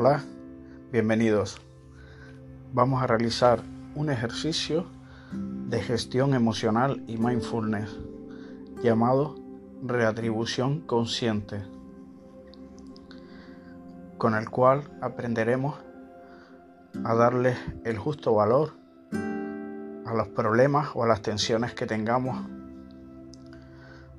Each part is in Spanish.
Hola, bienvenidos. Vamos a realizar un ejercicio de gestión emocional y mindfulness llamado reatribución consciente, con el cual aprenderemos a darle el justo valor a los problemas o a las tensiones que tengamos,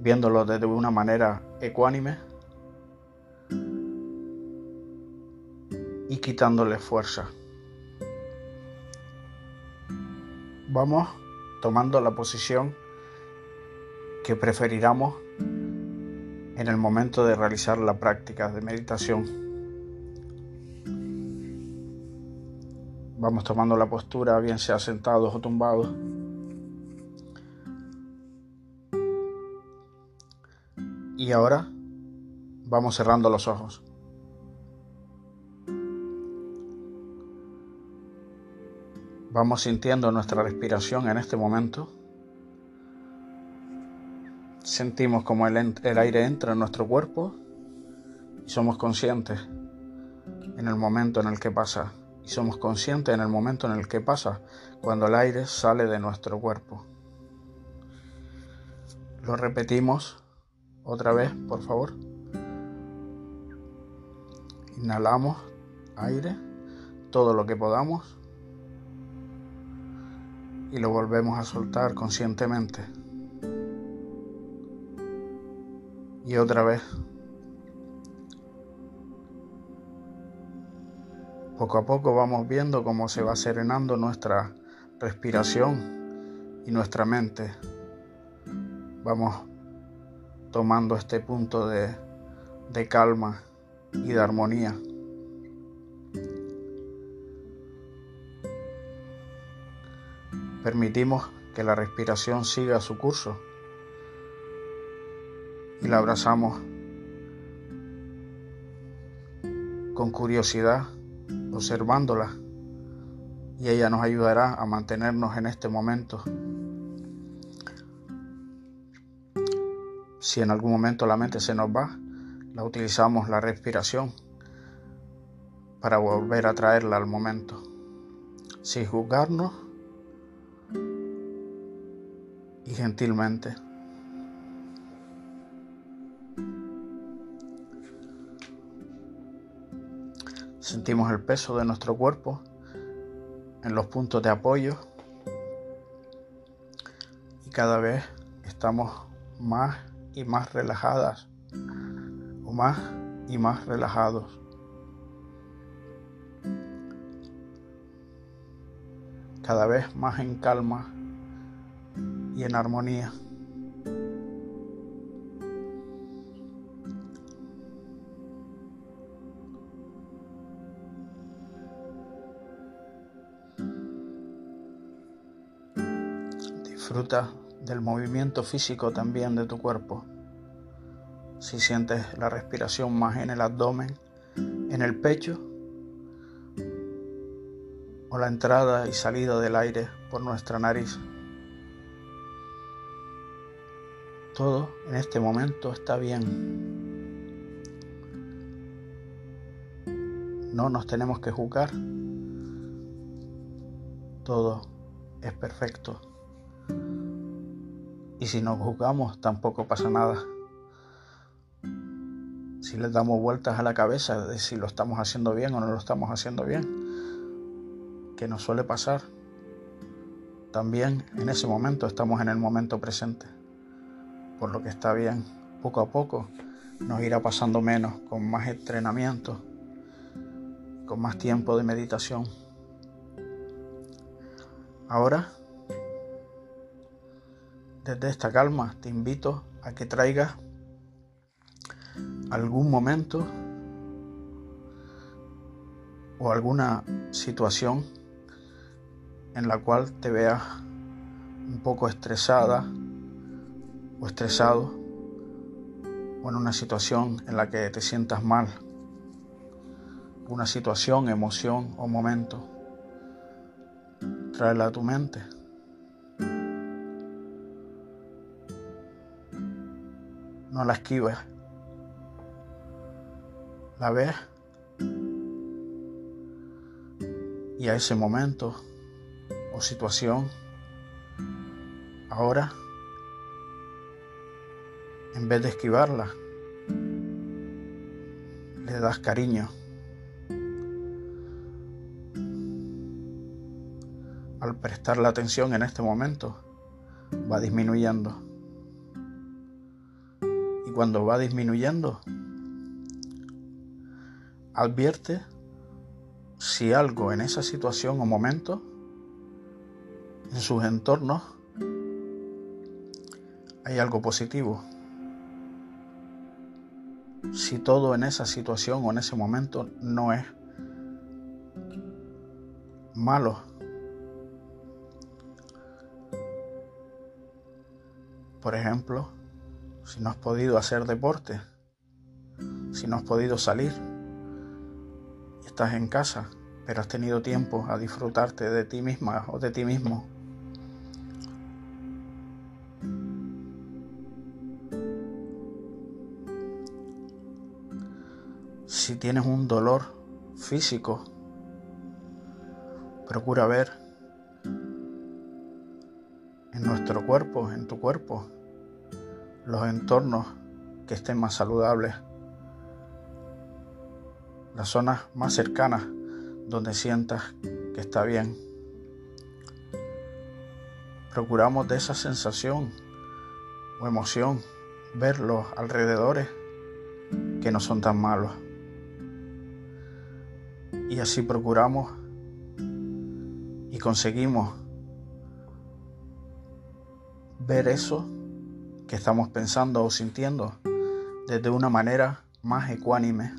viéndolo desde una manera ecuánime quitándole fuerza. Vamos tomando la posición que preferiramos en el momento de realizar la práctica de meditación. Vamos tomando la postura, bien sea sentados o tumbados. Y ahora vamos cerrando los ojos. Vamos sintiendo nuestra respiración en este momento. Sentimos como el, el, aire entra en nuestro cuerpo y somos conscientes en el momento en el que pasa y somos conscientes en el momento en el que pasa, cuando el aire sale de nuestro cuerpo. Lo repetimos otra vez, por favor. Inhalamos aire, todo lo que podamos, y lo volvemos a soltar conscientemente. Y otra vez. Poco a poco vamos viendo cómo se va serenando nuestra respiración y nuestra mente. Vamos tomando este punto de, de calma y de armonía. Permitimos que la respiración siga su curso. Y la abrazamos con curiosidad observándola. Y ella nos ayudará a mantenernos en este momento. Si en algún momento la mente se nos va, la utilizamos la respiración para volver a traerla al momento, sin juzgarnos y gentilmente. Sentimos el peso de nuestro cuerpo en los puntos de apoyo y cada vez estamos más y más relajadas o más y más relajados. Cada vez más en calma y en armonía. Disfruta del movimiento físico también de tu cuerpo. Si sientes la respiración más en el abdomen, en el pecho, o la entrada y salida del aire por nuestra nariz. Todo en este momento está bien. No nos tenemos que juzgar. Todo es perfecto. Y si nos juzgamos tampoco pasa nada. Si le damos vueltas a la cabeza de si lo estamos haciendo bien o no lo estamos haciendo bien, que nos suele pasar, también en ese momento estamos en el momento presente. Por lo que está bien, poco a poco nos irá pasando menos, con más entrenamiento, con más tiempo de meditación. Ahora desde esta calma te invito a que traigas algún momento o alguna situación en la cual te veas un poco estresada o estresado o en una situación en la que te sientas mal, una situación, emoción o momento. Tráela a tu mente. no la esquives. La ves y a ese momento o situación, ahora, en vez de esquivarla, le das cariño. Al prestar la atención en este momento, va disminuyendo. Y cuando va disminuyendo, advierte si algo en esa situación o momento, en sus entornos, hay algo positivo. Si todo en esa situación o en ese momento no es malo. Por ejemplo, si no has podido hacer deporte, si no has podido salir, estás en casa, pero has tenido tiempo a disfrutarte de ti misma o de ti mismo. Si tienes un dolor físico, procura ver en nuestro cuerpo, en tu cuerpo, los entornos que estén más saludables las zonas más cercanas donde sientas que está bien. Procuramos de esa sensación o emoción ver los alrededores que no son tan malos. Y así procuramos y conseguimos ver eso que estamos pensando o sintiendo desde una manera más ecuánime.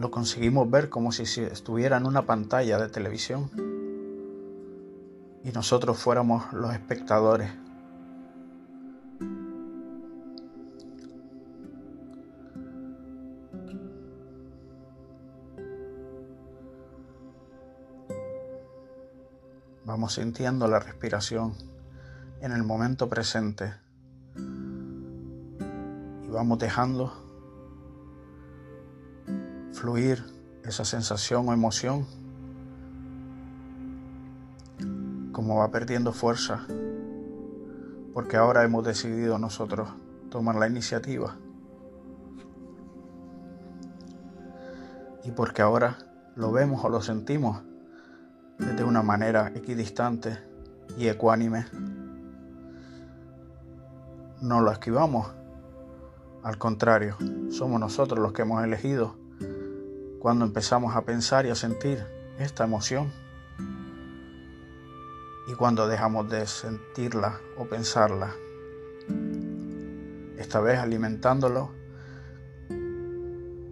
lo conseguimos ver como si estuviera en una pantalla de televisión y nosotros fuéramos los espectadores. Vamos sintiendo la respiración en el momento presente y vamos dejando fluir esa sensación o emoción, como va perdiendo fuerza, porque ahora hemos decidido nosotros tomar la iniciativa. Y porque ahora lo vemos o lo sentimos desde una manera equidistante y ecuánime. No lo esquivamos, al contrario, somos nosotros los que hemos elegido cuando empezamos a pensar y a sentir esta emoción y cuando dejamos de sentirla o pensarla. Esta vez alimentándolo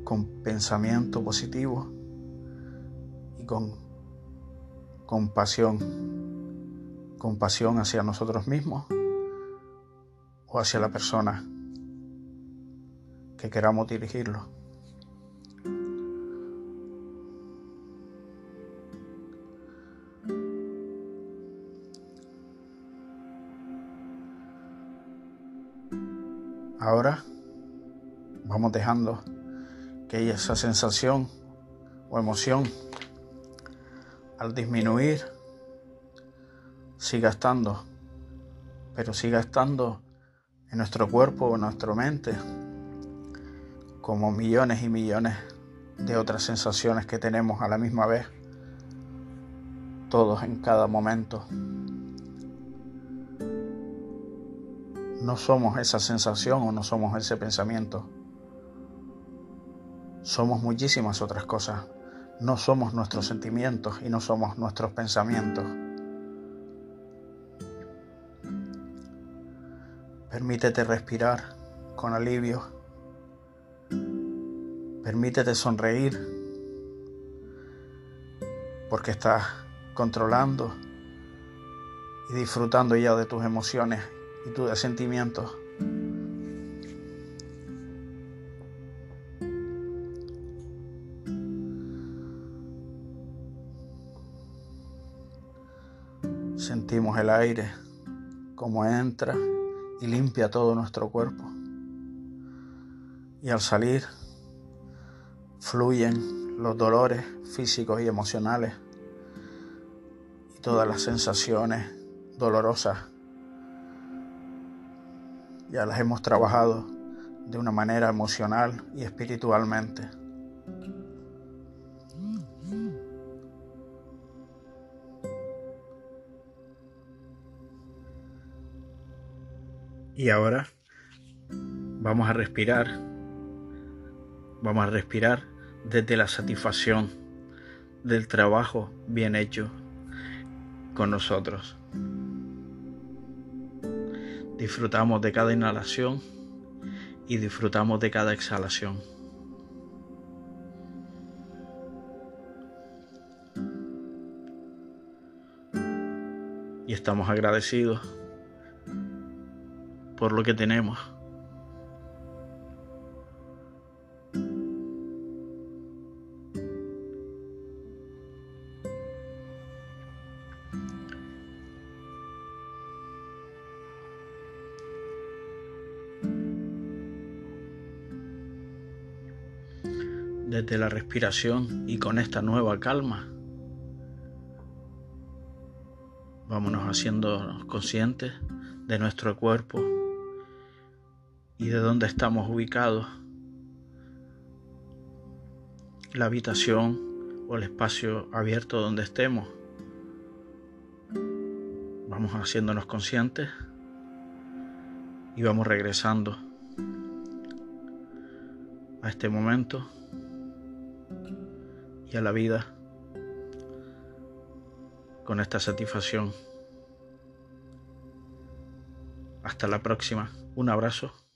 con pensamiento positivo y con compasión, compasión hacia nosotros mismos o hacia la persona que queramos dirigirlo. Ahora vamos dejando que esa sensación o emoción al disminuir siga estando, pero siga estando en nuestro cuerpo o en nuestra mente como millones y millones de otras sensaciones que tenemos a la misma vez, todos en cada momento. No somos esa sensación o no somos ese pensamiento. Somos muchísimas otras cosas. No somos nuestros sentimientos y no somos nuestros pensamientos. Permítete respirar con alivio. Permítete sonreír porque estás controlando y disfrutando ya de tus emociones y tu sentimientos. Sentimos el aire como entra y limpia todo nuestro cuerpo. Y al salir, fluyen los dolores físicos y emocionales y todas las sensaciones dolorosas. Ya las hemos trabajado de una manera emocional y espiritualmente. Y ahora vamos a respirar. Vamos a respirar desde la satisfacción del trabajo bien hecho con nosotros. Disfrutamos de cada inhalación y disfrutamos de cada exhalación. Y estamos agradecidos por lo que tenemos. desde la respiración y con esta nueva calma, vámonos haciendo conscientes de nuestro cuerpo y de dónde estamos ubicados, la habitación o el espacio abierto donde estemos. Vamos haciéndonos conscientes y vamos regresando a este momento y a la vida con esta satisfacción. Hasta la próxima. Un abrazo.